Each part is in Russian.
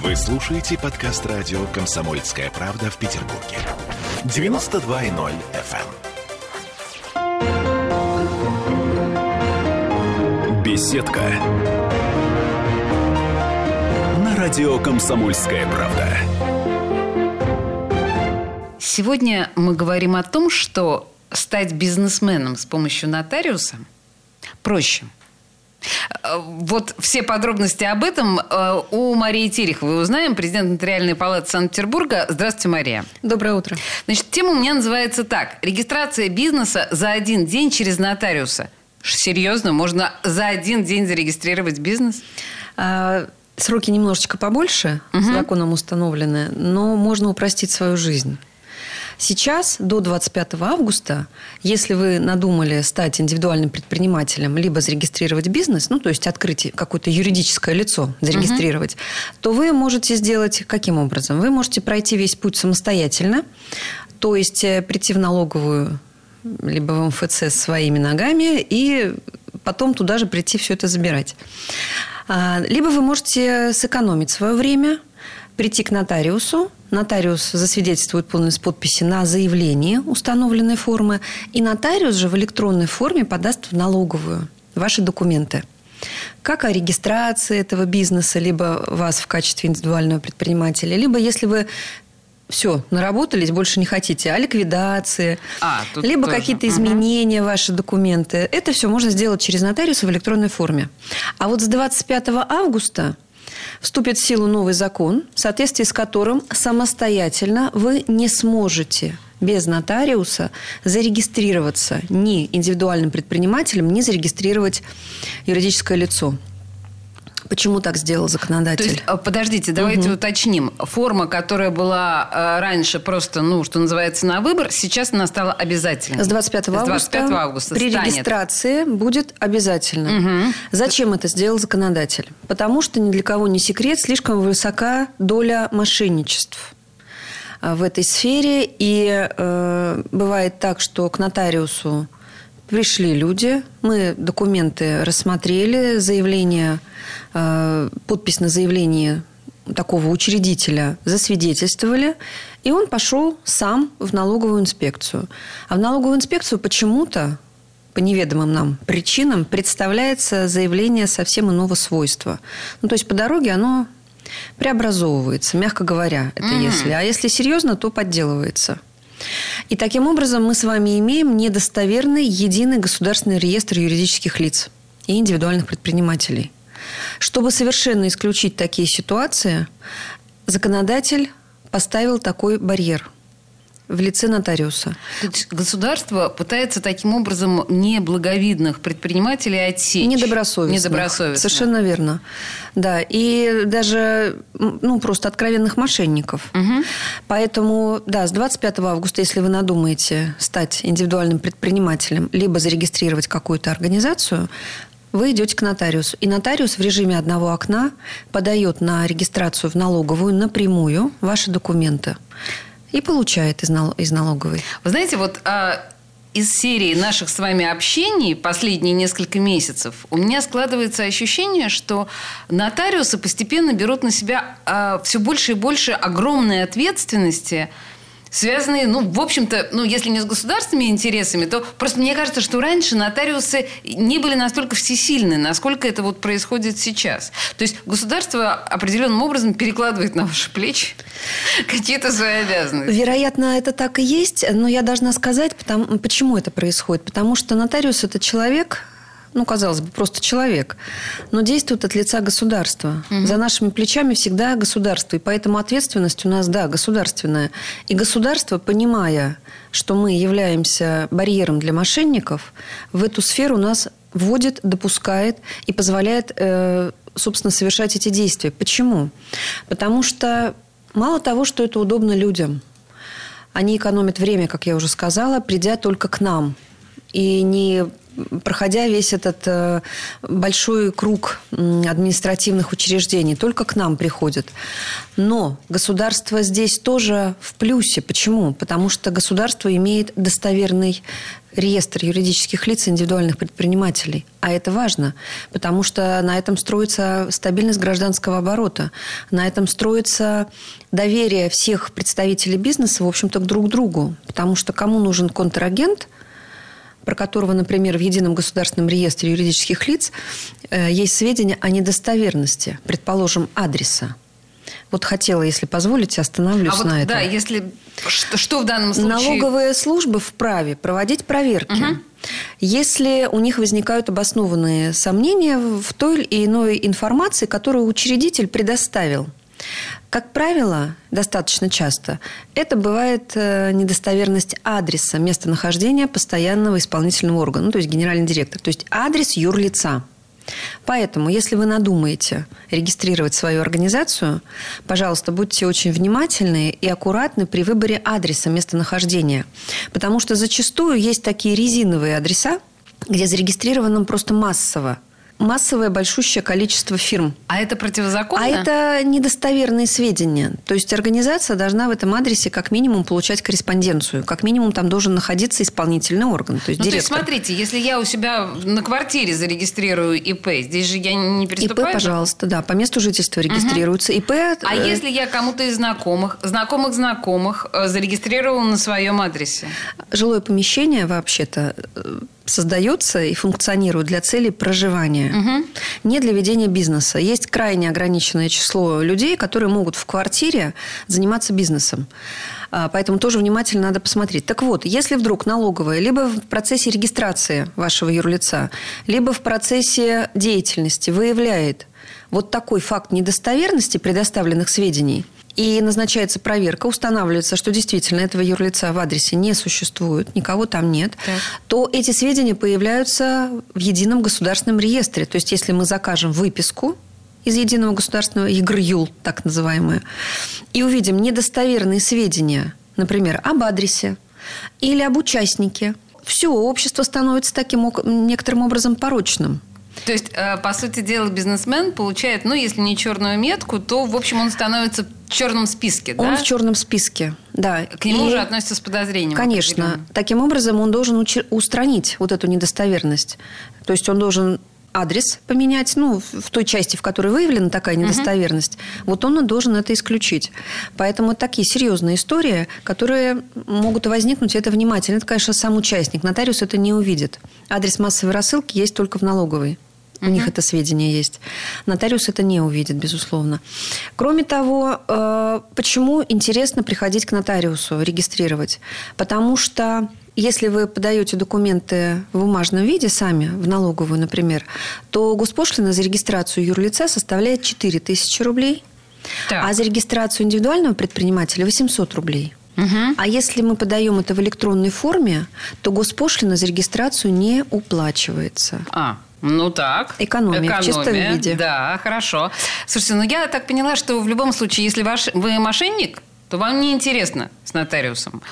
Вы слушаете подкаст радио «Комсомольская правда» в Петербурге. 92.0 FM. эм. Беседка. На радио «Комсомольская правда». Сегодня мы говорим о том, что стать бизнесменом с помощью нотариуса проще – вот все подробности об этом э, у Марии Тереховой узнаем, президент Нотариальной палаты Санкт-Петербурга. Здравствуйте, Мария. Доброе утро. Значит, тема у меня называется так. Регистрация бизнеса за один день через нотариуса. Серьезно? Можно за один день зарегистрировать бизнес? А, сроки немножечко побольше, угу. законом установлены, но можно упростить свою жизнь. Сейчас, до 25 августа, если вы надумали стать индивидуальным предпринимателем, либо зарегистрировать бизнес, ну, то есть открыть какое-то юридическое лицо, зарегистрировать, угу. то вы можете сделать каким образом? Вы можете пройти весь путь самостоятельно, то есть э, прийти в налоговую либо в МФЦ своими ногами и потом туда же прийти все это забирать. А, либо вы можете сэкономить свое время – прийти к нотариусу. Нотариус засвидетельствует полность подписи на заявление установленной формы. И нотариус же в электронной форме подаст в налоговую ваши документы. Как о регистрации этого бизнеса, либо вас в качестве индивидуального предпринимателя, либо если вы все, наработались, больше не хотите, о ликвидации, а, либо тоже. какие-то изменения угу. ваши документы. Это все можно сделать через нотариуса в электронной форме. А вот с 25 августа вступит в силу новый закон, в соответствии с которым самостоятельно вы не сможете без нотариуса зарегистрироваться ни индивидуальным предпринимателем, ни зарегистрировать юридическое лицо. Почему так сделал законодатель? То есть, а, подождите, давайте угу. уточним. Форма, которая была а, раньше просто, ну, что называется, на выбор, сейчас она стала обязательной. С 25 августа, С 25 августа при станет. регистрации будет обязательно. Угу. Зачем это сделал законодатель? Потому что ни для кого не секрет, слишком высока доля мошенничеств а, в этой сфере. И э, бывает так, что к нотариусу Пришли люди, мы документы рассмотрели, заявление, подпись на заявление такого учредителя засвидетельствовали, и он пошел сам в налоговую инспекцию. А в налоговую инспекцию почему-то по неведомым нам причинам представляется заявление совсем иного свойства. Ну, то есть по дороге оно преобразовывается, мягко говоря, это mm. если. А если серьезно, то подделывается. И таким образом мы с вами имеем недостоверный единый государственный реестр юридических лиц и индивидуальных предпринимателей. Чтобы совершенно исключить такие ситуации, законодатель поставил такой барьер – в лице нотариуса. Государство пытается таким образом неблаговидных предпринимателей отсечь. Недобросовестных. Недобросовестных. Совершенно верно. Да, и даже ну, просто откровенных мошенников. Угу. Поэтому, да, с 25 августа, если вы надумаете стать индивидуальным предпринимателем, либо зарегистрировать какую-то организацию, вы идете к нотариусу. И нотариус в режиме одного окна подает на регистрацию в налоговую напрямую ваши документы и получает из, нал- из налоговой. Вы знаете, вот а, из серии наших с вами общений последние несколько месяцев у меня складывается ощущение, что нотариусы постепенно берут на себя а, все больше и больше огромной ответственности – связанные, ну, в общем-то, ну, если не с государственными интересами, то просто мне кажется, что раньше нотариусы не были настолько всесильны, насколько это вот происходит сейчас. То есть государство определенным образом перекладывает на ваши плечи какие-то свои обязанности. Вероятно, это так и есть, но я должна сказать, потому, почему это происходит. Потому что нотариус – это человек, ну, казалось бы, просто человек, но действует от лица государства. Угу. За нашими плечами всегда государство, и поэтому ответственность у нас, да, государственная. И государство, понимая, что мы являемся барьером для мошенников, в эту сферу нас вводит, допускает и позволяет, э, собственно, совершать эти действия. Почему? Потому что мало того, что это удобно людям, они экономят время, как я уже сказала, придя только к нам – и не проходя весь этот э, большой круг административных учреждений, только к нам приходят. Но государство здесь тоже в плюсе. Почему? Потому что государство имеет достоверный реестр юридических лиц индивидуальных предпринимателей. А это важно, потому что на этом строится стабильность гражданского оборота, на этом строится доверие всех представителей бизнеса, в общем-то, друг к другу. Потому что кому нужен контрагент – про которого, например, в Едином государственном реестре юридических лиц э, есть сведения о недостоверности, предположим, адреса. Вот хотела, если позволите, остановлюсь а на вот, этом. Да, если что, что в данном случае? Налоговые службы вправе проводить проверки. Угу. Если у них возникают обоснованные сомнения в той или иной информации, которую учредитель предоставил. Как правило, достаточно часто, это бывает э, недостоверность адреса местонахождения постоянного исполнительного органа, ну, то есть генеральный директор, то есть адрес юрлица. Поэтому, если вы надумаете регистрировать свою организацию, пожалуйста, будьте очень внимательны и аккуратны при выборе адреса местонахождения. Потому что зачастую есть такие резиновые адреса, где зарегистрировано просто массово массовое большущее количество фирм. А это противозаконно? А это недостоверные сведения. То есть организация должна в этом адресе как минимум получать корреспонденцию. Как минимум там должен находиться исполнительный орган, то есть ну, директор. То есть, смотрите, если я у себя на квартире зарегистрирую ИП, здесь же я не переступаю? ИП, пожалуйста, да, по месту жительства регистрируется. Угу. ИП... А э... если я кому-то из знакомых, знакомых знакомых э, зарегистрировал на своем адресе? Жилое помещение вообще-то создается и функционирует для целей проживания, угу. не для ведения бизнеса. Есть крайне ограниченное число людей, которые могут в квартире заниматься бизнесом. А, поэтому тоже внимательно надо посмотреть. Так вот, если вдруг налоговая либо в процессе регистрации вашего юрлица, либо в процессе деятельности выявляет вот такой факт недостоверности предоставленных сведений – и назначается проверка, устанавливается, что действительно этого юрлица в адресе не существует, никого там нет, так. то эти сведения появляются в едином государственном реестре. То есть, если мы закажем выписку из единого государственного ЕГРЮЛ, так называемую, и увидим недостоверные сведения, например, об адресе или об участнике, все, общество становится таким некоторым образом порочным. То есть, э, по сути дела, бизнесмен получает, ну, если не черную метку, то, в общем, он становится в черном списке, да? Он в черном списке, да. К нему и, уже относятся с подозрением. Конечно. Таким образом, он должен устранить вот эту недостоверность. То есть, он должен адрес поменять, ну, в той части, в которой выявлена такая недостоверность, угу. вот он должен это исключить. Поэтому такие серьезные истории, которые могут возникнуть, это внимательно. Это, конечно, сам участник. Нотариус это не увидит. Адрес массовой рассылки есть только в налоговой. У них это сведения есть. Нотариус это не увидит, безусловно. Кроме того, э, почему интересно приходить к нотариусу, регистрировать? Потому что если вы подаете документы в бумажном виде сами, в налоговую, например, то госпошлина за регистрацию юрлица составляет 4 тысячи рублей, так. а за регистрацию индивидуального предпринимателя 800 рублей. Угу. А если мы подаем это в электронной форме, то госпошлина за регистрацию не уплачивается. А, ну так. Экономия, Экономия в чистом виде. Да, хорошо. Слушайте, ну я так поняла, что в любом случае, если ваш, вы мошенник, то вам не интересно с нотариусом.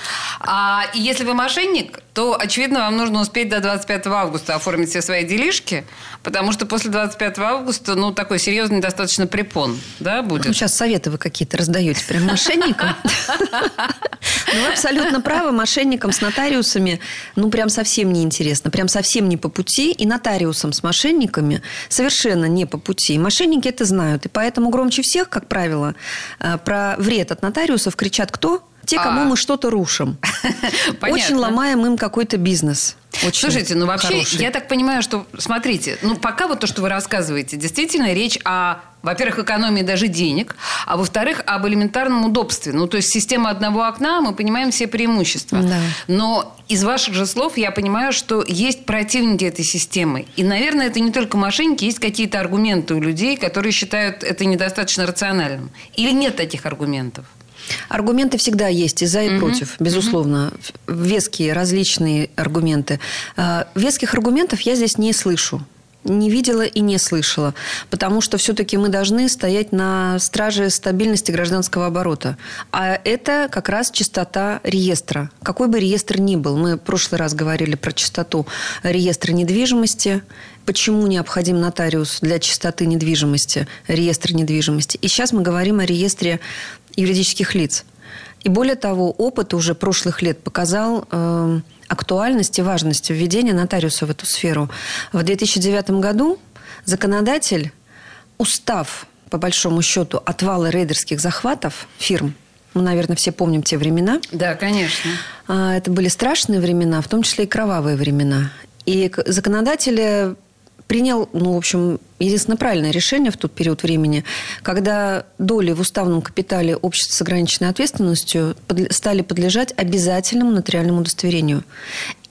А если вы мошенник, то, очевидно, вам нужно успеть до 25 августа оформить все свои делишки, потому что после 25 августа, ну, такой серьезный достаточно препон, да, будет? Ну, сейчас советы вы какие-то раздаете прям мошенникам. Ну, абсолютно правы. Мошенникам с нотариусами, ну, прям совсем не интересно. Прям совсем не по пути. И нотариусам с мошенниками совершенно не по пути. Мошенники это знают. И поэтому громче всех, как правило, э, про вред от нотариусов кричат кто? Те, кому а... мы что-то рушим. Очень ломаем им какой-то бизнес. Очень Слушайте, ну вообще, хороший. я так понимаю, что, смотрите, ну пока вот то, что вы рассказываете, действительно речь о, во-первых, экономии даже денег, а во-вторых, об элементарном удобстве. Ну то есть система одного окна, мы понимаем все преимущества. Да. Но из ваших же слов я понимаю, что есть противники этой системы. И, наверное, это не только мошенники, есть какие-то аргументы у людей, которые считают это недостаточно рациональным. Или нет таких аргументов? Аргументы всегда есть и за, и угу. против, безусловно. Угу. Веские, различные аргументы. А, веских аргументов я здесь не слышу. не видела и не слышала, потому что все-таки мы должны стоять на страже стабильности гражданского оборота. А это как раз чистота реестра. Какой бы реестр ни был. Мы в прошлый раз говорили про чистоту реестра недвижимости, почему необходим нотариус для чистоты недвижимости, реестр недвижимости. И сейчас мы говорим о реестре юридических лиц. И более того, опыт уже прошлых лет показал э, актуальность и важность введения нотариуса в эту сферу. В 2009 году законодатель, устав, по большому счету, от вала рейдерских захватов фирм, мы, наверное, все помним те времена. Да, конечно. А, это были страшные времена, в том числе и кровавые времена. И законодатели принял, ну, в общем, единственно правильное решение в тот период времени, когда доли в уставном капитале общества с ограниченной ответственностью стали подлежать обязательному нотариальному удостоверению.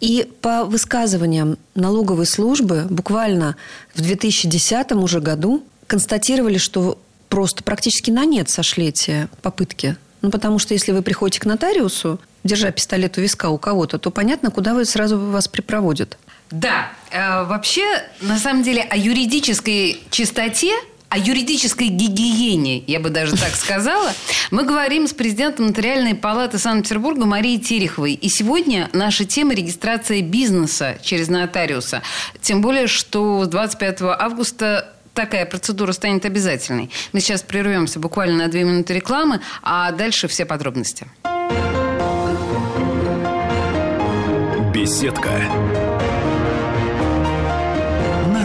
И по высказываниям налоговой службы буквально в 2010 уже году констатировали, что просто практически на нет сошли эти попытки. Ну, потому что если вы приходите к нотариусу, держа пистолет у виска у кого-то, то понятно, куда вы сразу вас припроводят. Да, э, вообще, на самом деле, о юридической чистоте о юридической гигиене, я бы даже так сказала, мы говорим с президентом Нотариальной палаты Санкт-Петербурга Марией Тереховой. И сегодня наша тема – регистрация бизнеса через нотариуса. Тем более, что с 25 августа такая процедура станет обязательной. Мы сейчас прервемся буквально на две минуты рекламы, а дальше все подробности. Беседка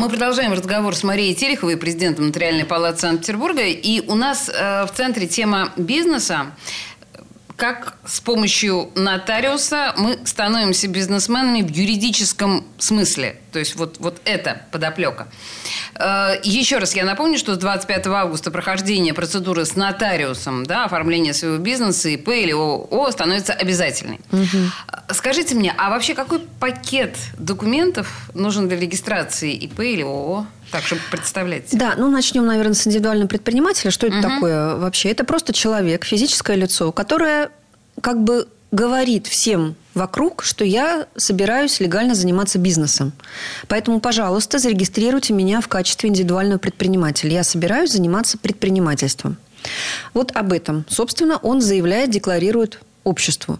Мы продолжаем разговор с Марией Тереховой, президентом Нотариальной палаты Санкт-Петербурга. И у нас э, в центре тема бизнеса как с помощью нотариуса мы становимся бизнесменами в юридическом смысле. То есть вот, вот это подоплека. Э, еще раз я напомню, что с 25 августа прохождение процедуры с нотариусом, да, оформление своего бизнеса, ИП или ООО становится обязательной. Угу. Скажите мне, а вообще какой пакет документов нужен для регистрации ИП или ООО? Так, чтобы представлять. Да, ну начнем, наверное, с индивидуального предпринимателя. Что это угу. такое вообще? Это просто человек, физическое лицо, которое как бы говорит всем вокруг, что я собираюсь легально заниматься бизнесом. Поэтому, пожалуйста, зарегистрируйте меня в качестве индивидуального предпринимателя. Я собираюсь заниматься предпринимательством. Вот об этом, собственно, он заявляет, декларирует обществу.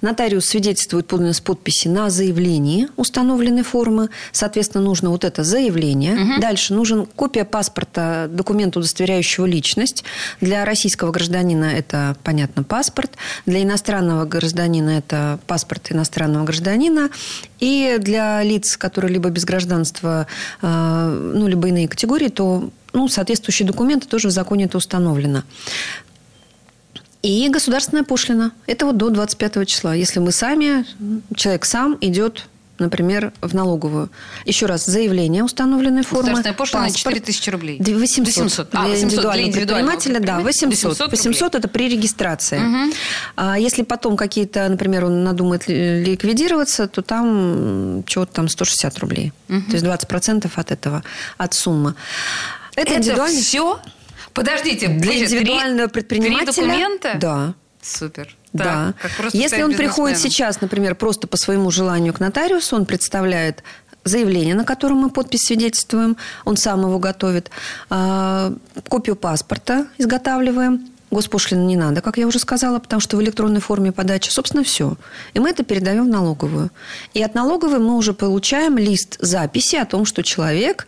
Нотариус свидетельствует подлинность подписи на заявлении установленной формы. Соответственно, нужно вот это заявление. Угу. Дальше нужен копия паспорта, документа, удостоверяющего личность. Для российского гражданина это, понятно, паспорт. Для иностранного гражданина это паспорт иностранного гражданина. И для лиц, которые либо без гражданства, э, ну, либо иные категории, то ну, соответствующие документы тоже в законе это установлено. И государственная пошлина. Это вот до 25 числа. Если мы сами, человек сам идет например, в налоговую. Еще раз, заявление установленной формы. Государственная пошлина паспорт, 4 тысячи рублей. 800. 800. А, 800 индивидуального для индивидуального предпринимателя, да, 800. 800, 800 это при регистрации. Угу. А если потом какие-то, например, он надумает ликвидироваться, то там чего-то там 160 рублей. Угу. То есть 20% от этого, от суммы. Это, это все Подождите, для индивидуального три, предпринимателя. Три документа? Да. Супер. Да. Так, Если он приходит сейчас, например, просто по своему желанию к нотариусу, он представляет заявление, на котором мы подпись свидетельствуем, он сам его готовит, а, копию паспорта изготавливаем, Госпошлины не надо, как я уже сказала, потому что в электронной форме подачи, собственно, все. И мы это передаем в налоговую. И от налоговой мы уже получаем лист записи о том, что человек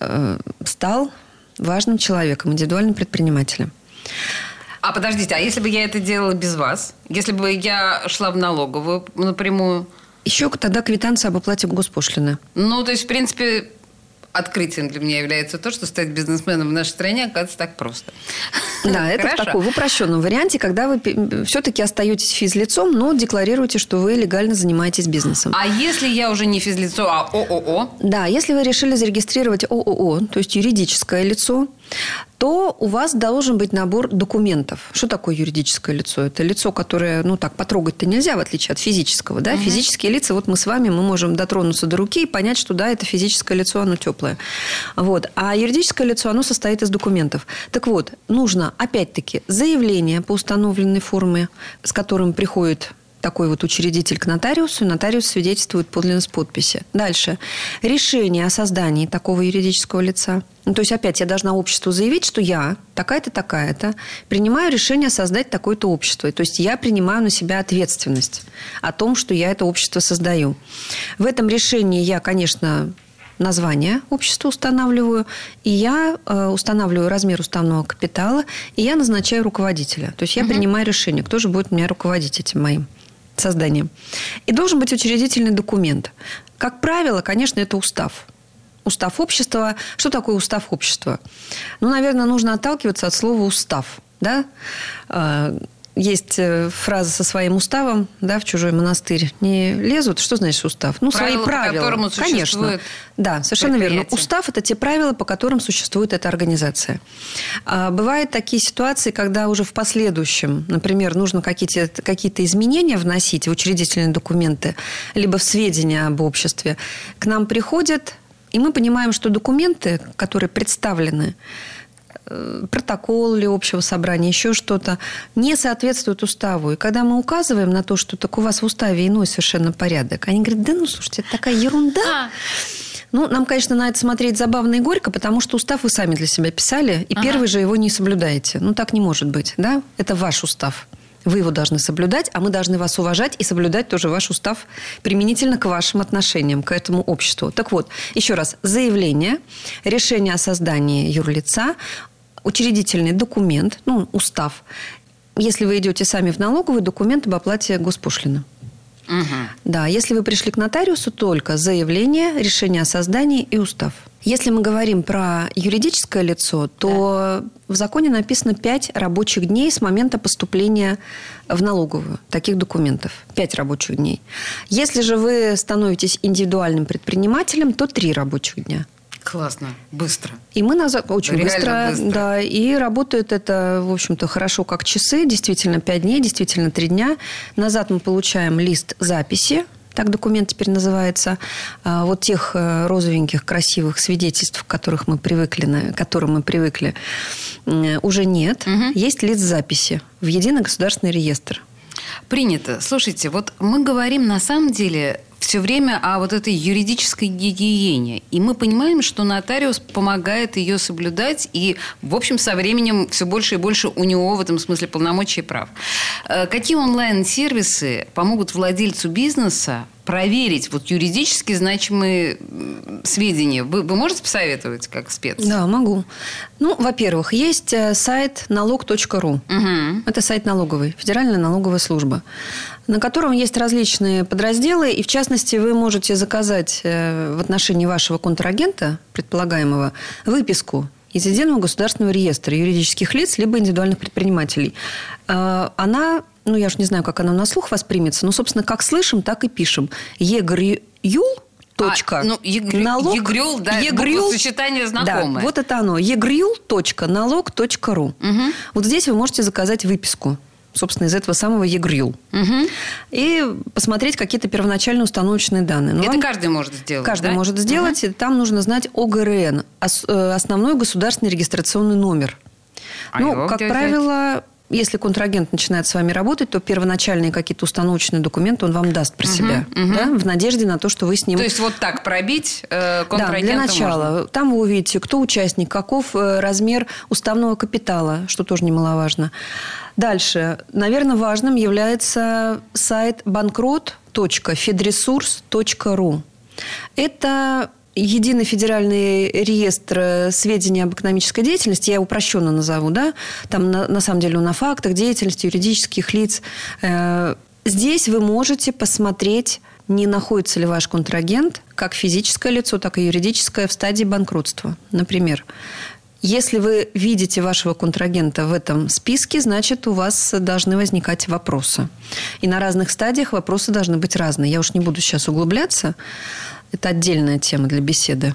э, стал важным человеком, индивидуальным предпринимателем. А подождите, а если бы я это делала без вас? Если бы я шла в налоговую напрямую? Еще тогда квитанция об оплате госпошлины. Ну, то есть, в принципе, открытием для меня является то, что стать бизнесменом в нашей стране оказывается так просто. Да, это в таком в упрощенном варианте, когда вы все-таки остаетесь физлицом, но декларируете, что вы легально занимаетесь бизнесом. А если я уже не физлицо, а ООО? Да, если вы решили зарегистрировать ООО, то есть юридическое лицо, то у вас должен быть набор документов. Что такое юридическое лицо? Это лицо, которое, ну так, потрогать-то нельзя, в отличие от физического. Да? Угу. Физические лица, вот мы с вами, мы можем дотронуться до руки и понять, что да, это физическое лицо, оно теплое. Вот. А юридическое лицо, оно состоит из документов. Так вот, нужно, опять-таки, заявление по установленной форме, с которым приходит такой вот учредитель к нотариусу, нотариус свидетельствует подлинность подписи. Дальше. Решение о создании такого юридического лица. Ну, то есть, опять, я должна обществу заявить, что я, такая-то, такая-то, принимаю решение создать такое-то общество. То есть, я принимаю на себя ответственность о том, что я это общество создаю. В этом решении я, конечно, название общества устанавливаю, и я э, устанавливаю размер уставного капитала, и я назначаю руководителя. То есть я угу. принимаю решение, кто же будет меня руководить этим моим созданием. И должен быть учредительный документ. Как правило, конечно, это устав. Устав общества. Что такое устав общества? Ну, наверное, нужно отталкиваться от слова устав. Да? Есть э, фраза со своим уставом, да, в чужой монастырь не лезут. Что значит устав? Ну, правила, свои правила. По Конечно. Да, совершенно верно. Устав – это те правила, по которым существует эта организация. А бывают такие ситуации, когда уже в последующем, например, нужно какие-то какие изменения вносить в учредительные документы, либо в сведения об обществе, к нам приходят, и мы понимаем, что документы, которые представлены, протокол или общего собрания, еще что-то, не соответствует уставу. И когда мы указываем на то, что так у вас в уставе иной совершенно порядок, они говорят, да ну, слушайте, это такая ерунда. А. Ну, нам, конечно, на это смотреть забавно и горько, потому что устав вы сами для себя писали, и ага. первый же его не соблюдаете. Ну, так не может быть, да? Это ваш устав. Вы его должны соблюдать, а мы должны вас уважать и соблюдать тоже ваш устав применительно к вашим отношениям, к этому обществу. Так вот, еще раз, заявление, решение о создании юрлица, учредительный документ, ну, устав. Если вы идете сами в налоговый, документ об оплате госпошлины. Угу. Да, если вы пришли к нотариусу, только заявление, решение о создании и устав. Если мы говорим про юридическое лицо, то да. в законе написано 5 рабочих дней с момента поступления в налоговую таких документов. 5 рабочих дней. Если же вы становитесь индивидуальным предпринимателем, то 3 рабочих дня. Классно, быстро. И мы назад очень быстро, быстро, да, и работает это, в общем-то, хорошо как часы, действительно 5 дней, действительно 3 дня. Назад мы получаем лист записи, так документ теперь называется, а, вот тех э, розовеньких, красивых свидетельств, которых мы привыкли, к которым мы привыкли, уже нет. Угу. Есть лист записи в единый государственный реестр. Принято. Слушайте, вот мы говорим на самом деле все время о вот этой юридической гигиене. И мы понимаем, что нотариус помогает ее соблюдать, и, в общем, со временем все больше и больше у него в этом смысле полномочий и прав. Э, какие онлайн-сервисы помогут владельцу бизнеса проверить вот юридически значимые сведения. Вы, вы можете посоветовать как спец? Да, могу. Ну, во-первых, есть э, сайт налог.ру. Угу. Это сайт налоговый, Федеральная налоговая служба, на котором есть различные подразделы, и в частности вы можете заказать э, в отношении вашего контрагента, предполагаемого, выписку из Единого государственного реестра юридических лиц либо индивидуальных предпринимателей. Э, она ну, я же не знаю, как она на слух воспримется, но, собственно, как слышим, так и пишем. Егрюл точка. А, ну, егрю, налог, егрюл, да, егрюл, сочетание знакомое. Да, вот это оно. Егрюл точка налог точка ру. Угу. Вот здесь вы можете заказать выписку собственно, из этого самого ЕГРЮЛ. Угу. И посмотреть какие-то первоначально установочные данные. Но Это вам... каждый может сделать, Каждый да? может сделать. Угу. И там нужно знать ОГРН, э, основной государственный регистрационный номер. А ну, как правило? Если контрагент начинает с вами работать, то первоначальные какие-то установочные документы он вам даст про угу, себя, угу. Да, в надежде на то, что вы с ним... То есть вот так пробить э, Да, для начала. Можно. Там вы увидите, кто участник, каков э, размер уставного капитала, что тоже немаловажно. Дальше. Наверное, важным является сайт банкрот.федресурс.ру. Это единый федеральный реестр сведений об экономической деятельности, я упрощенно назову, да, там на, на самом деле о фактах деятельности юридических лиц. Э, здесь вы можете посмотреть, не находится ли ваш контрагент как физическое лицо, так и юридическое в стадии банкротства. Например, если вы видите вашего контрагента в этом списке, значит, у вас должны возникать вопросы. И на разных стадиях вопросы должны быть разные. Я уж не буду сейчас углубляться. Это отдельная тема для беседы.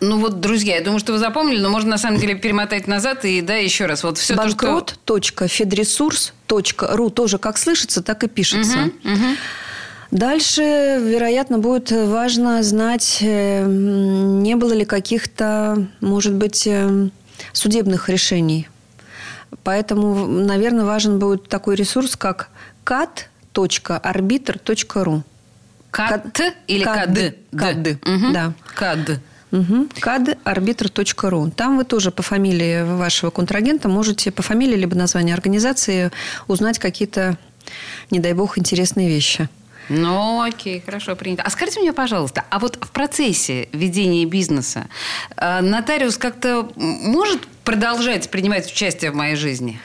Ну вот, друзья, я думаю, что вы запомнили, но можно на самом деле перемотать назад и да, еще раз. Вот все Банкрот.федресурс.ру тоже как слышится, так и пишется. Угу, угу. Дальше, вероятно, будет важно знать, э, не было ли каких-то, может быть, э, судебных решений. Поэтому, наверное, важен будет такой ресурс, как cat.arbitr.ru. КАД или КАД? КАД, да. КАД. Угу. кадarbitr.ru. Там вы тоже по фамилии вашего контрагента можете по фамилии либо названию организации узнать какие-то, не дай бог, интересные вещи. Ну, окей, хорошо, принято. А скажите мне, пожалуйста, а вот в процессе ведения бизнеса э, нотариус как-то может продолжать принимать участие в моей жизни?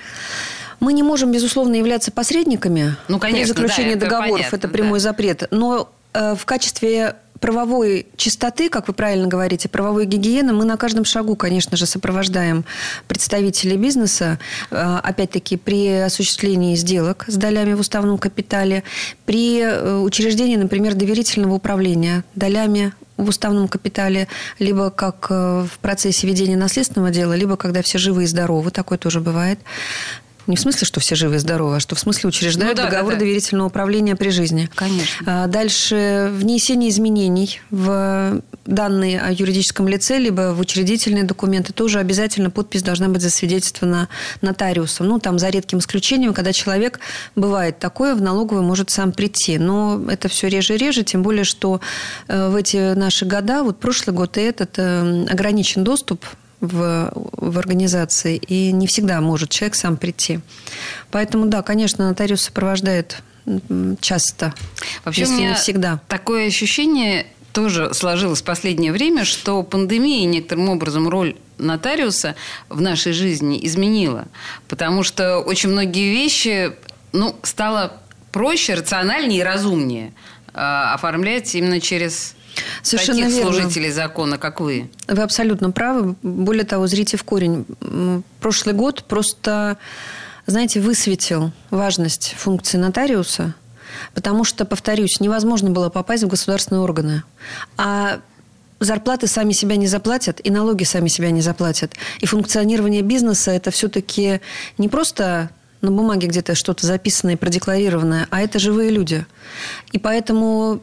Мы не можем, безусловно, являться посредниками ну, конечно, при заключении да, договоров. понятно, это прямой да. запрет. Но в качестве правовой чистоты, как вы правильно говорите, правовой гигиены, мы на каждом шагу, конечно же, сопровождаем представителей бизнеса, э, опять-таки, при осуществлении сделок с долями в уставном капитале, при э, учреждении, например, доверительного управления долями в уставном капитале, либо как э, в процессе ведения наследственного дела, либо когда все живы и здоровы, такое тоже бывает. Не в смысле, что все живы и здоровы, а что в смысле учреждают ну, да, договор да, да. доверительного управления при жизни. Конечно. А дальше внесение изменений в данные о юридическом лице, либо в учредительные документы, тоже обязательно подпись должна быть засвидетельствована нотариусом. Ну, там за редким исключением, когда человек, бывает такое, в налоговую может сам прийти. Но это все реже и реже, тем более, что э, в эти наши года, вот прошлый год и этот, э, ограничен доступ в, в организации, и не всегда может человек сам прийти. Поэтому, да, конечно, нотариус сопровождает часто, Вообще если у меня не всегда. Такое ощущение тоже сложилось в последнее время, что пандемия некоторым образом роль нотариуса в нашей жизни изменила. Потому что очень многие вещи ну, стало проще, рациональнее и разумнее э, оформлять именно через Совершенно таких верно. служителей закона, как вы. Вы абсолютно правы. Более того, зрите в корень. Прошлый год просто, знаете, высветил важность функции нотариуса, потому что, повторюсь, невозможно было попасть в государственные органы. А зарплаты сами себя не заплатят, и налоги сами себя не заплатят. И функционирование бизнеса – это все-таки не просто на бумаге где-то что-то записанное и продекларированное, а это живые люди. И поэтому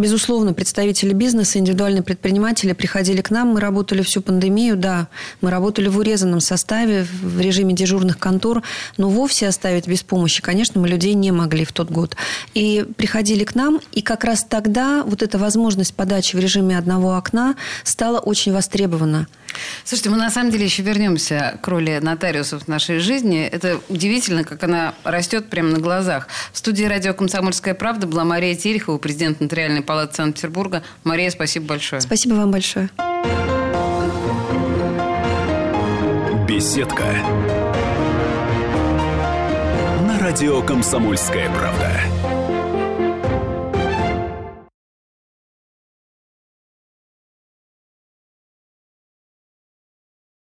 Безусловно, представители бизнеса, индивидуальные предприниматели приходили к нам. Мы работали всю пандемию, да. Мы работали в урезанном составе, в режиме дежурных контор. Но вовсе оставить без помощи, конечно, мы людей не могли в тот год. И приходили к нам, и как раз тогда вот эта возможность подачи в режиме одного окна стала очень востребована. Слушайте, мы на самом деле еще вернемся к роли нотариусов в нашей жизни. Это удивительно, как она растет прямо на глазах. В студии радио «Комсомольская правда» была Мария Терехова, президент Нотариальной палаты Санкт-Петербурга. Мария, спасибо большое. Спасибо вам большое. Беседка. На радио «Комсомольская правда».